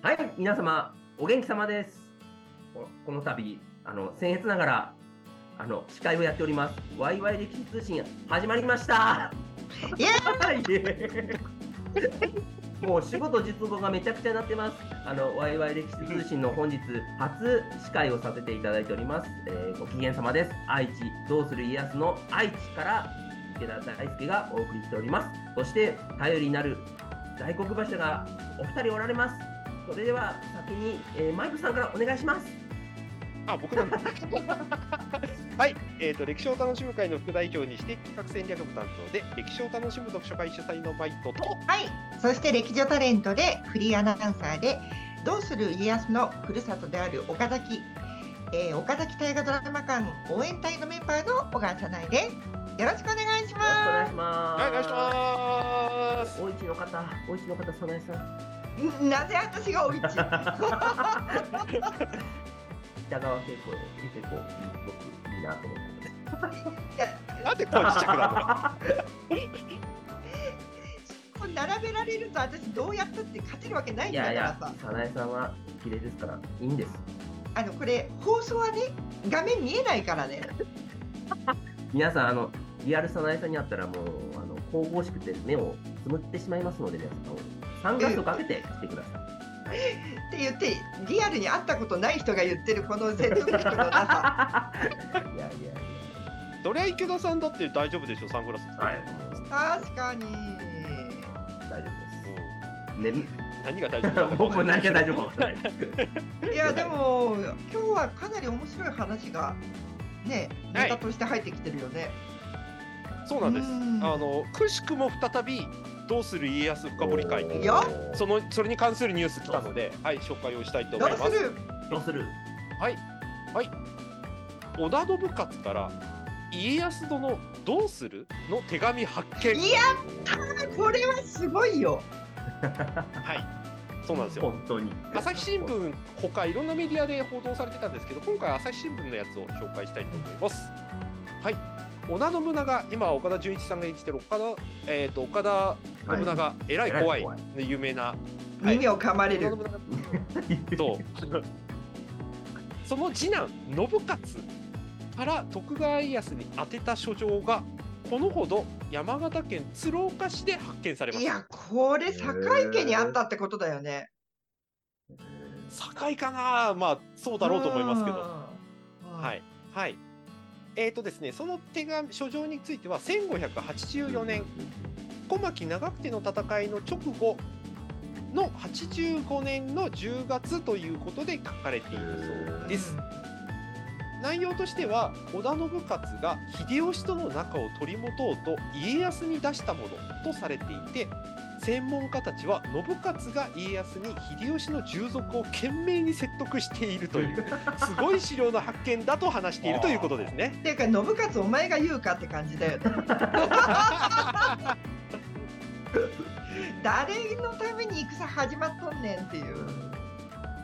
はい、皆様、お元気様です。ここの度、あの、僭越ながら、あの、司会をやっております。ワイワイ歴史通信、始まりました。イエーイ もう仕事実語がめちゃくちゃになってます。あの、ワイワイ歴史通信の本日、初司会をさせていただいております。えーご機嫌様です。愛知、どうする家康の愛知から、池田大輔がお送りしております。そして、頼りになる大黒柱がお二人おられます。それでは先に、えーマイクさんからお願いします。あ、僕なんだ。はい、えっ、と、歴史を楽しむ会の副代表にして企画戦略部担当で、歴史を楽しむ読書会主催のマイトと、はい、そして歴女タレントでフリーアナウンサーで「どうする家康」のふるさとである岡崎、えー岡崎大河ドラマ館応援隊のメンバーの小川さないです。よろしくお願いしよろしくお願いしまます。はい、お願いします。お市の方、お市の方、早苗さん。す。なぜ私がおいち北川景子、結構僕いいなと思ってなんで声ちっちゃくなるの並べられると私どうやったって勝てるわけないんいだからさ、早苗さんは綺麗ですから、いいんです。あのこれ放送はね画面見えないからね皆さん、あの、リアル早苗さんに会ったらもう、あの、神々しくて目をつむってしまいますので、皆さん、サングラスをかけて来てください。って言ってリアルに会ったことない人が言ってるこの説得力のなさ いやいやいそりゃ池田さんだって大丈夫でしょ、サングラス。や、はい、確かに大丈夫です。ね、何が大丈夫だ僕も何が大丈夫い。いやでも今日はかなり面白い話がねはいネタとして入ってきてるよね。そうなんです。うんあの、くしくも再び、どうする家康深掘り会に、よその、それに関するニュース来たので、はい、紹介をしたいとど思います。うする？どうする？織田信勝から、家康殿どうする？の手紙発見。いやこれはすごいよ。はい。そうなんですよ。本当に。朝日新聞ほかいろんなメディアで報道されてたんですけど今回朝日新聞のやつを紹介したいと思いますはい織田信長今岡田准一さんが演じてる岡田,、えー、と岡田信長、えらい怖い有名な、はい耳を噛まれる。とその次男信勝から徳川家康に宛てた書状がこのほど山形県鶴岡市で発見されましたいやこれ堺家にあったってことだよね。堺かなまあそうだろうと思いますけどは。はいい。はい。えっ、とですね、その手紙、書状については、1584年、小牧長久手の戦いの直後の85年の10月ということで書かれているそうです。内容としては、織田信勝が秀吉との仲を取り持とうと家康に出したものとされていて、専門家たちは信勝が家康に秀吉の従属を懸命に説得しているという すごい資料の発見だと話しているということですね。っていうか信勝お前が言うかって感じだよね。誰のために戦始まっとんねんっていう。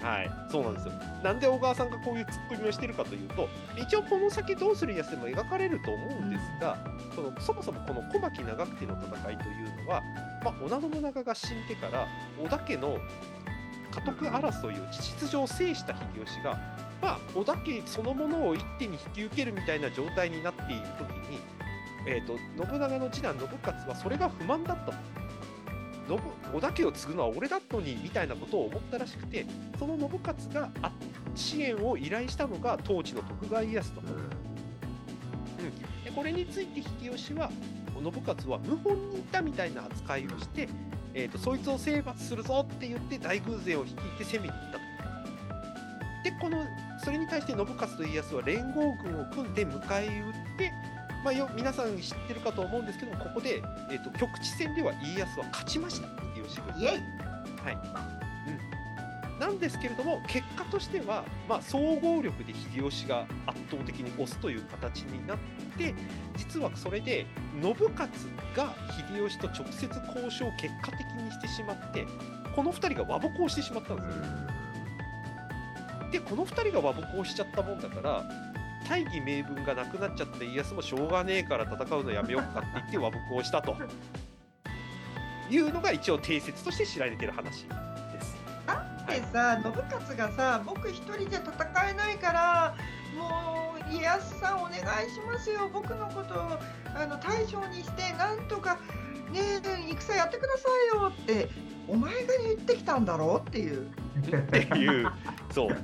はい、そうなんですよ。なんで小川さんがこういうツッコミをしてるかというと、一応この先どうするやつでも描かれると思うんですが、そのそもそもこの小牧長久手の戦いというのは、まあ、織田信長が死んでから織田家の家督争いを事実上制した秀吉が、まあ、織田家そのものを一手に引き受けるみたいな状態になっている時に、えー、と信長の次男信勝はそれが不満だったと。信織田家を継ぐのは俺だったのにみたいなことを思ったらしくてその信勝があ支援を依頼したのが当時の徳川家康と。でこれについて秀吉は信勝は謀反にいたみたいな扱いをして、えー、とそいつを征伐するぞって言って大軍勢を率いて攻めに行ったと。でこのそれに対して信勝と家康は連合軍を組んで迎え撃って、まあ、よ皆さん知ってるかと思うんですけどもここで、えー、と局地戦では家康は勝ちました秀吉軍に。イエイなんですけれども結果としては、まあ、総合力で秀吉が圧倒的に押すという形になって実はそれで信勝が秀吉と直接交渉を結果的にしてしまってこの2人が和睦をしてしまったんですよ。でこの2人が和睦をしちゃったもんだから大義名分がなくなっちゃった家康もしょうがねえから戦うのやめようかって言って和睦をしたというのが一応定説として知られてる話です。あてさ、信勝がさ僕一人じゃ戦えないからもう家康さんお願いしますよ僕のことをあの大将にしてなんとかねえ戦やってくださいよってお前が言ってきたんだろうっていう。っていう、そう、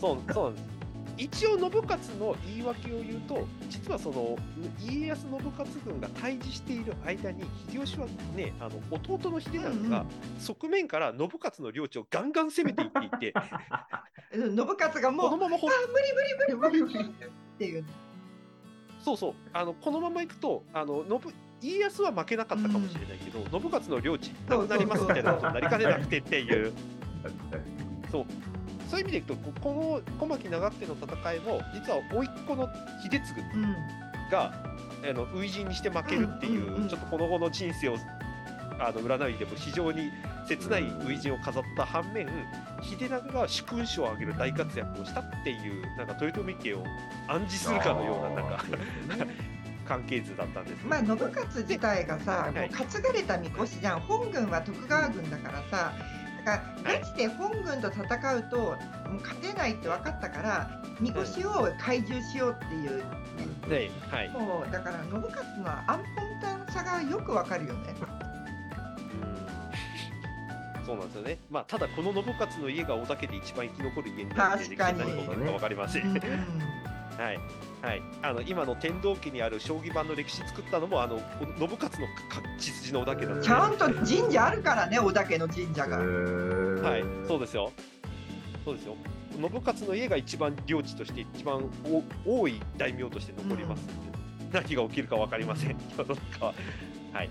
そう、そうなんです。一応、信勝の言い訳を言うと、実はその家康信勝軍が対峙している間に、秀吉はね、あの弟の秀長が側面から信勝の領地をガンガン攻めていっていて、うん信勝がもうこのままほあ無理無理無理無理無理っていう。そうそう、あのこのままいくと、あの信家康は負けなかったかもしれないけど、信勝の領地なくなりますみたいなことになりかねなくてっていう。そうそういう意味でいくとここの小牧長久手の戦いも実は甥っ子の秀次うん。があの初陣にして負けるっていう,、うんうんうんちょっとこの後の人生をあの占いでも非常に切ない初陣を飾った反面秀長が主君主を挙げる大活躍をしたっていうなんか豊臣家を暗示するかのようななんか関係図だったんですね。まあ信勝自体がさ、はいもう担がれたみこしじゃん本軍は徳川軍だからさだかガチで本軍と戦うともう勝てないって分かったからみこしを懐柔しようっていう、で、はい、もうだから信勝の安本さがよくわかるよね。うん。そうなんですよね。まあ、ただ、この信勝の家が織田家で一番生き残る家になって確かに何が起こるか分かりませ ん。うんうんはい。はい、あの今の天道家にある将棋盤の歴史作ったのもあの信勝のか血筋の織田家なんですちゃんと神社あるからね織田家の神社が。はい、そうですよ。そうですよ。信勝の家が一番領地として一番お多い大名として残りますので、何が起きるか分かりません。世の中は。はい。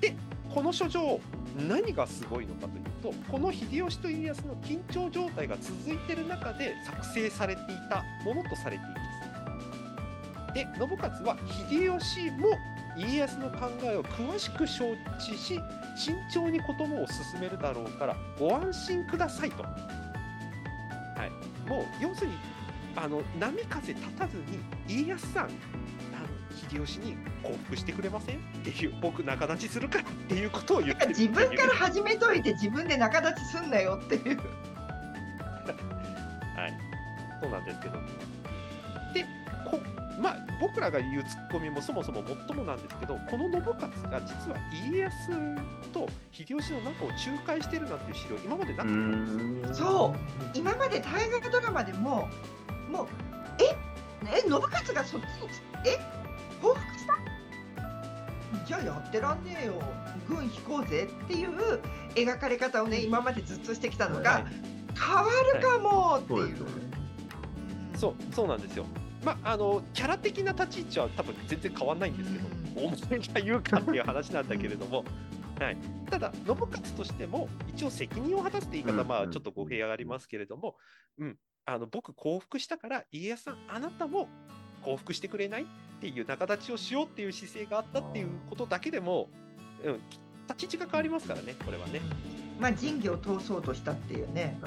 で、この書状、何がすごいのかというと、この秀吉と家康の緊張状態が続いている中で作成されていたものとされています。で、信勝は秀吉も家康の考えを詳しく承知し、慎重にこともを進めるだろうからご安心くださいと。はい、もう要するにあの波風立たずに家康さん秀吉に降伏してくれませんっていう僕仲立ちするからっていうことを言ってる自分から始めといて自分で仲立ちすんなよっていう。はい、そうなんですけど。で、こまあ、僕らが言うツッコミもそもそももっともなんですけど、この信勝が実は家康と秀吉の仲を仲介してるなんていう資料、今までなかったんですよ。そう今まで大河ドラマでももうえ？え信勝がそっちにえ？報復したじゃあやってらんねえよ。軍引こうぜっていう描かれ方をね今までずっとしてきたのが、はい。変わるかもっていう。そうですよね。そうそうなんですよ。まあ、あのキャラ的な立ち位置は多分全然変わんないんですけど、お前が言うかっていう話なんだけれども、はい、ただ、信勝としても、一応責任を果たすって言い方、うんまあ、ちょっと語弊がありますけれども、うん、あの僕、降伏したから、家康さん、あなたも降伏してくれないっていう仲立ちをしようっていう姿勢があったっていうことだけでも、うん、立ち位置が変わりますからね、これはね。まあ仁義を通そうとしたっていうね。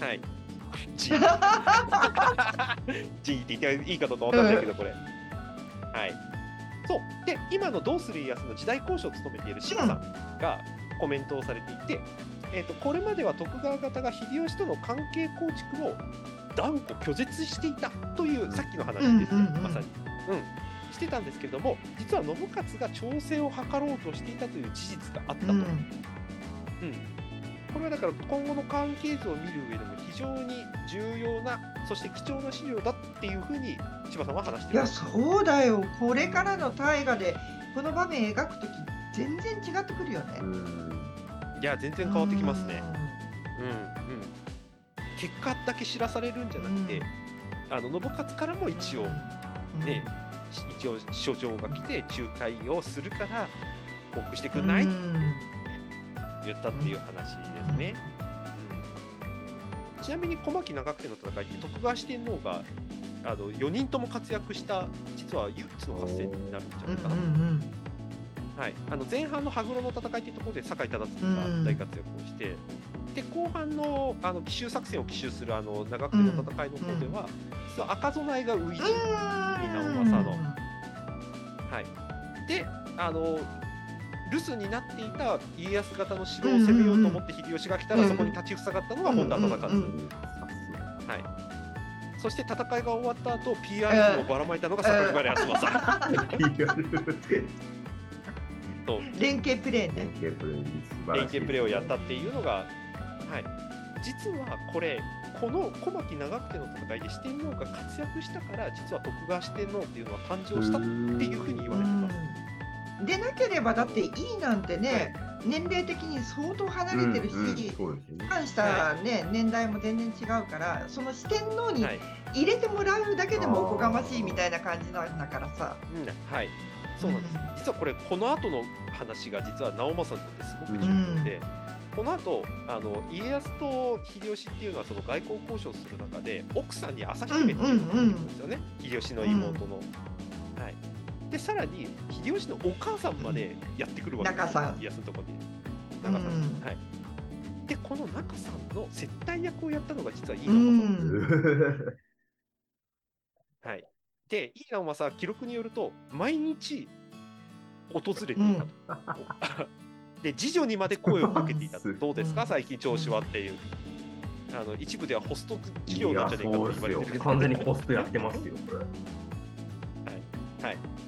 はい。G。G って言っていいかどうかわかんないけど、これ。はい。そう。で、今のどうする家康の時代交渉を務めている志麻さんがコメントをされていて、えー、とこれまでは徳川方が秀吉との関係構築を断固拒絶していたという、さっきの話ですね、まさに。うん。してたんですけれども、実は信勝が調整を図ろうとしていたという事実があったと。うんうん、これはだから今後の関係図を見る上でも非常に重要なそして貴重な資料だっていうふうに千葉さんは話していやます。そうだよこれからの大河でこの場面描くとき全然違ってくるよね。うんいや全然変わってきますね。うんうん。結果だけ知らされるんじゃなくて、あの信勝からも一応うんね、一応書状が来て仲介をするから報告してくうんない、うん。言ったっていう話ですね。うん。ちなみに小牧長久手の戦いって徳川四天王があの4人とも活躍した実は唯一の合戦になるんじゃないかな。うんはい、あの前半の羽黒の戦いっていうところで酒井忠次が大活躍をして、で後半のあの奇襲作戦を奇襲するあの長久手の戦いの方では、実は赤備えが初陣、うん。直政のはい、であの留守になっていた家康方の城を攻めようと思って秀吉が来たら、うん。そこに立ちふさがったのが本田忠勝、はい、そして戦いが終わった後 PR をばらまいたのが榊原康政、と連携プレーね。連携プレーをやったっていうのが、はい、実はこれこの小牧長久手の戦いで四天王が活躍したから実は徳川四天王っていうのは誕生したっていうふうに言われてます。うん。でなければだっていいなんてね、年齢的に相当離れてるし、そうですね。関した、ね年代も全然違うからその四天王にはい。入れてもらうだけでもおこがましいみたいな感じなんだからさ。うん。はい、そうなんです。実はこれこの後の話が実は直政にとってすごく重要で、この後あの家康と秀吉っていうのはその外交交渉する中で奥さんに朝姫っていうのがいるんですよね、秀吉の妹の。はい。でさらに秀吉のお母さんまでやってくるわけですよ中さん家康のところに。うん中さん、はい。でこの中さんの接待役をやったのが実は飯う野正ん はい。で、井伊直政は記録によると、毎日訪れていたと。で、次女にまで声をかけていた。どうですか、最近調子はっていう。あの一部ではホスト企業なんじゃないかと言われてる。完全にホストやってますよ、これ。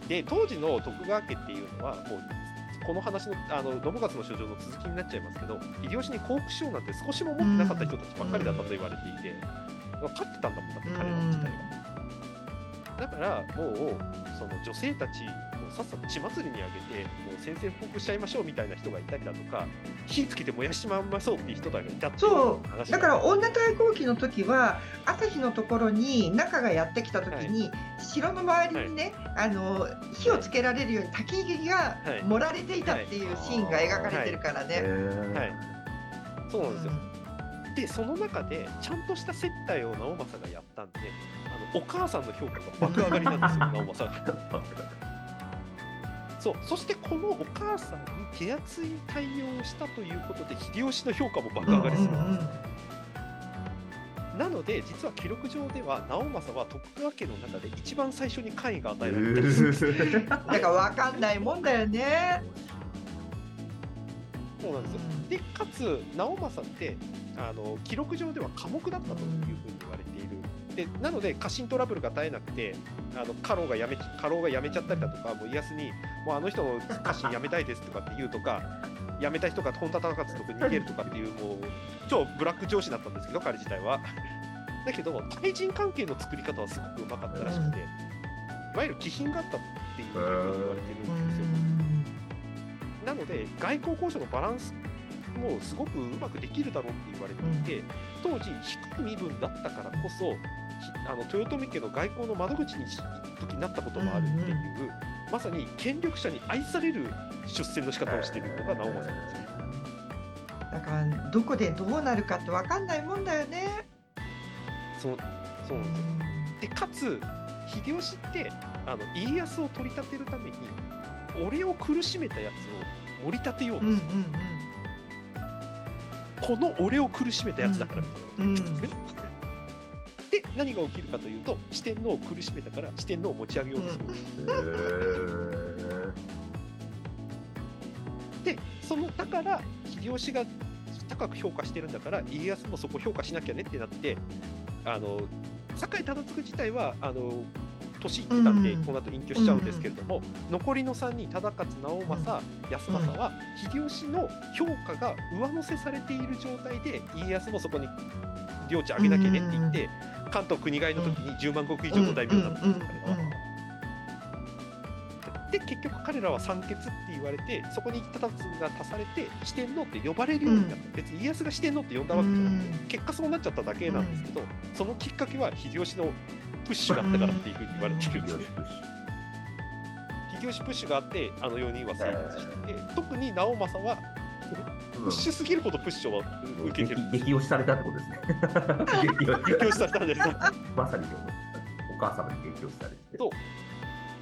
で、当時の徳川家っていうのは、もう、この話の、あの、信勝の書状の続きになっちゃいますけど、秀吉に降伏しようなんて少しも持ってなかった人たちばっかりだったと言われていて、勝ってたんだもんだって、彼ら自体は。だからもうその女性たちをさっさと血祭りにあげてもう宣戦布告しちゃいましょうみたいな人がいたりだとか火つけて燃やしちまいましょうっていう人がいたっていうそう。話だから女対抗期の時は朝日のところに中がやってきた時に、城の周りにね、あの火をつけられるように焚き木がはい盛られていたっていうシーンが描かれてるからね。はいそうなんですよ、でその中でちゃんとした接待を直政がやったんであのお母さんの評価が爆上がりなんですよ 直政。がそうそしてこのお母さんに手厚い対応をしたということで秀吉の評価も爆上がりする。んです、うんうんうん。なので実は記録上では直政は徳川家の中で一番最初に官位が与えられてる。んです、だから分かんないもんだよね。そうなんですよ。でかつ直政ってあの記録上では寡黙だったというふうにでなので家臣トラブルが絶えなくてあの家老が辞め家老が辞めちゃったりだとかもう家康にもうあの人の家臣辞めたいですとかって言うとか 辞めた人が本田忠勝とか逃げるとかっていうもう超ブラック上司だったんですけど彼自体は。だけど対人関係の作り方はすごくうまかったらしくて、いわゆる気品があったっていうふうに言われてるんですよ。なので外交交渉のバランスもすごくうまくできるだろうって言われていて、当時低い身分だったからこそひあの豊臣家の外交の窓口にし時になったこともあるっていう、まさに権力者に愛される出世の仕方をしているのが直政なんですよ。だからどこでどうなるかって分かんないもんだよね。そうそうなんですよ。でかつ秀吉ってあの家康を取り立てるために俺を苦しめたやつを盛り立てようとうんうんする、この俺を苦しめたやつだからみたいなことを言ってるん何が起きるかというと四天王を苦しめたから四天王を持ち上げようとする、でそのだから秀吉が高く評価してるんだから家康もそこ評価しなきゃねってなってあの酒井忠次自体はあの年いってたんで、うん。この後隠居しちゃうんですけれども、残りの3人忠勝直政、康政は秀吉の評価が上乗せされている状態で家康もそこに領地上げなきゃねって言って、関東国替えの時に10万石以上の大名になったんです彼は。で結局彼らは三欠って言われてそこに忠次が足されて四天王って呼ばれるようになった、別に家康が四天王って呼んだわけじゃなくて、結果そうなっちゃっただけなんですけど、そのきっかけは秀吉のプッシュがあったからっていうふうに言われてるんですね。秀吉プッシュがあってあの4人は成立していて、特に直政はプッシュすぎるほどプッシュを受けてる。んです激激推しされたってことですね。激推し激推しされたんです。まさにお母様に激推しされて。そう。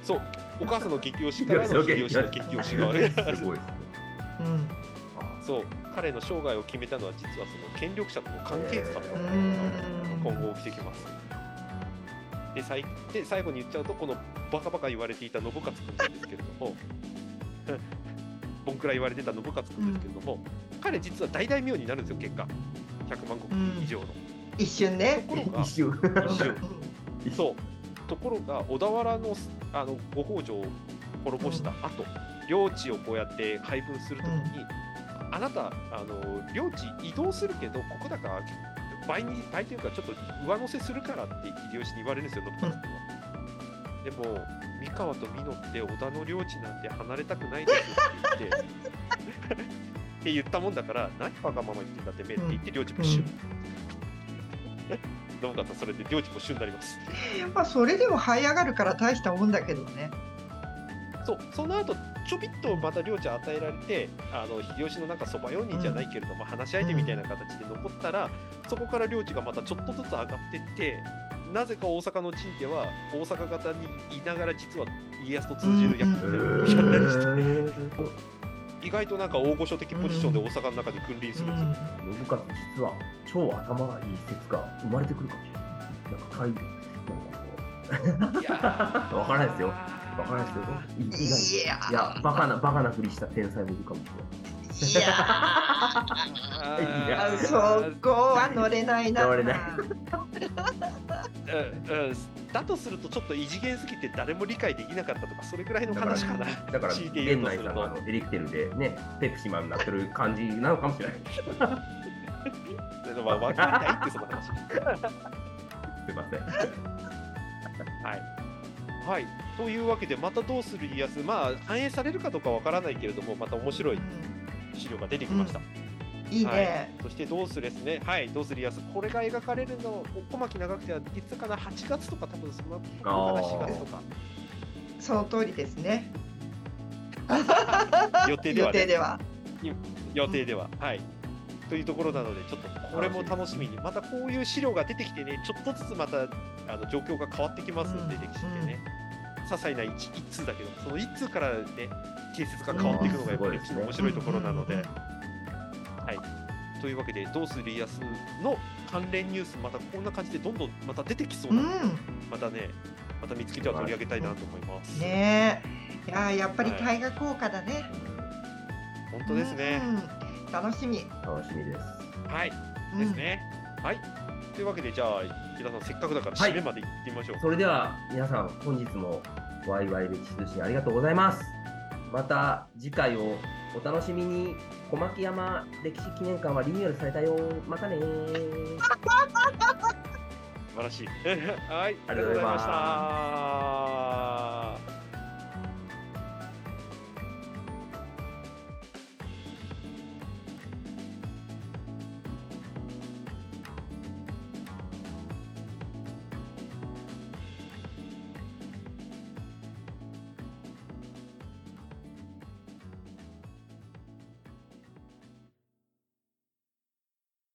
そう。お母さんの激推しからの秀吉の激推しがある。すごいですね。うんそう。彼の生涯を決めたのは実はその権力者との関係図だったうん今後起きてきます。でさいで最後に言っちゃうとこのバカバカ言われていた信勝君なんですけれどもくら言われてた信勝君ですけれども、彼実は大大名になるんですよ結果。100万石以上の、一瞬ね。ところが 一瞬。そう。ところが小田原のあのご北条を滅ぼした後、領地をこうやって配分するときに、あなたあの領地移動するけどここだから倍に倍というかちょっと上乗せするからって秀吉に言われるんですよ信勝君は。でも三河と美濃って織田の領地なんて離れたくないですって言って って言ったもんだから何わがまま言ってんだってめって言って領地没収。信勝はそれで領地没収になります？まあそれでも這い上がるから大したもんだけどね。そうその後ちょびっとまた領地与えられてあの秀吉のなんかそば4人じゃないけれども、話し相手みたいな形で残ったら、そこから領地がまたちょっとずつ上がってってなぜか大阪の陣では大阪方にいながら実は家康と通じる役をやったりして、意外となんか大御所的ポジションで大阪の中で君臨する。ん。ですよ。信勝実は超頭がいい説が生まれてくるかもしれない。なん。か海なん。かこういやーわからないですよわからないですよ。い意外にいやいやバカなバカなふりした天才もいるかもしれない。いやいやー そこは乗れないな。乗れない うんうんだとするとちょっと異次元すぎて誰も理解できなかったとかそれくらいの話かな。だから強いて言源内さんのエレキテルでねペプシマンになってる感じなのかもしれない。まあ、分かりたいってその話。すいません。はい。はい。というわけで、またどうする家康、まあ、反映されるかどうかわからないけれども、また面白い資料が出てきました。いいはいね。、そして、どうするですね。はい。どうする家康、これが描かれるの、小牧長久手は、いつかな、8月とか、多分その、あー4月とか、その通りですね。予定では、ね、予定では。予定では、はい。というところなので、ちょっとこれも楽しみに、またこういう資料が出てきてね、ちょっとずつまたあの状況が変わってきますので、うん歴史ってね、些細な一一通だけど、その一通からね、形説が変わっていくのがやっぱり面白いところなので、うんというわけで、どうする家康の関連ニュース、またこんな感じでどんどんまた出てきそううなので、ん。またね、また見つけては取り上げたいなと思います。ねえ。いやーやっぱり大河効果だね。本当ですね。うん。楽しみ。楽しみです。はい。うんです。ね。はい。というわけで、じゃあ、池田さん、せっかくだから、はい締めまで行ってみましょう。それでは皆さん本日もワイワイ歴史通信ありがとうございます。また次回をお楽しみに。小牧山歴史記念館はリニューアルされたよ。またねー。素晴らしい。はい。ありがとうございました。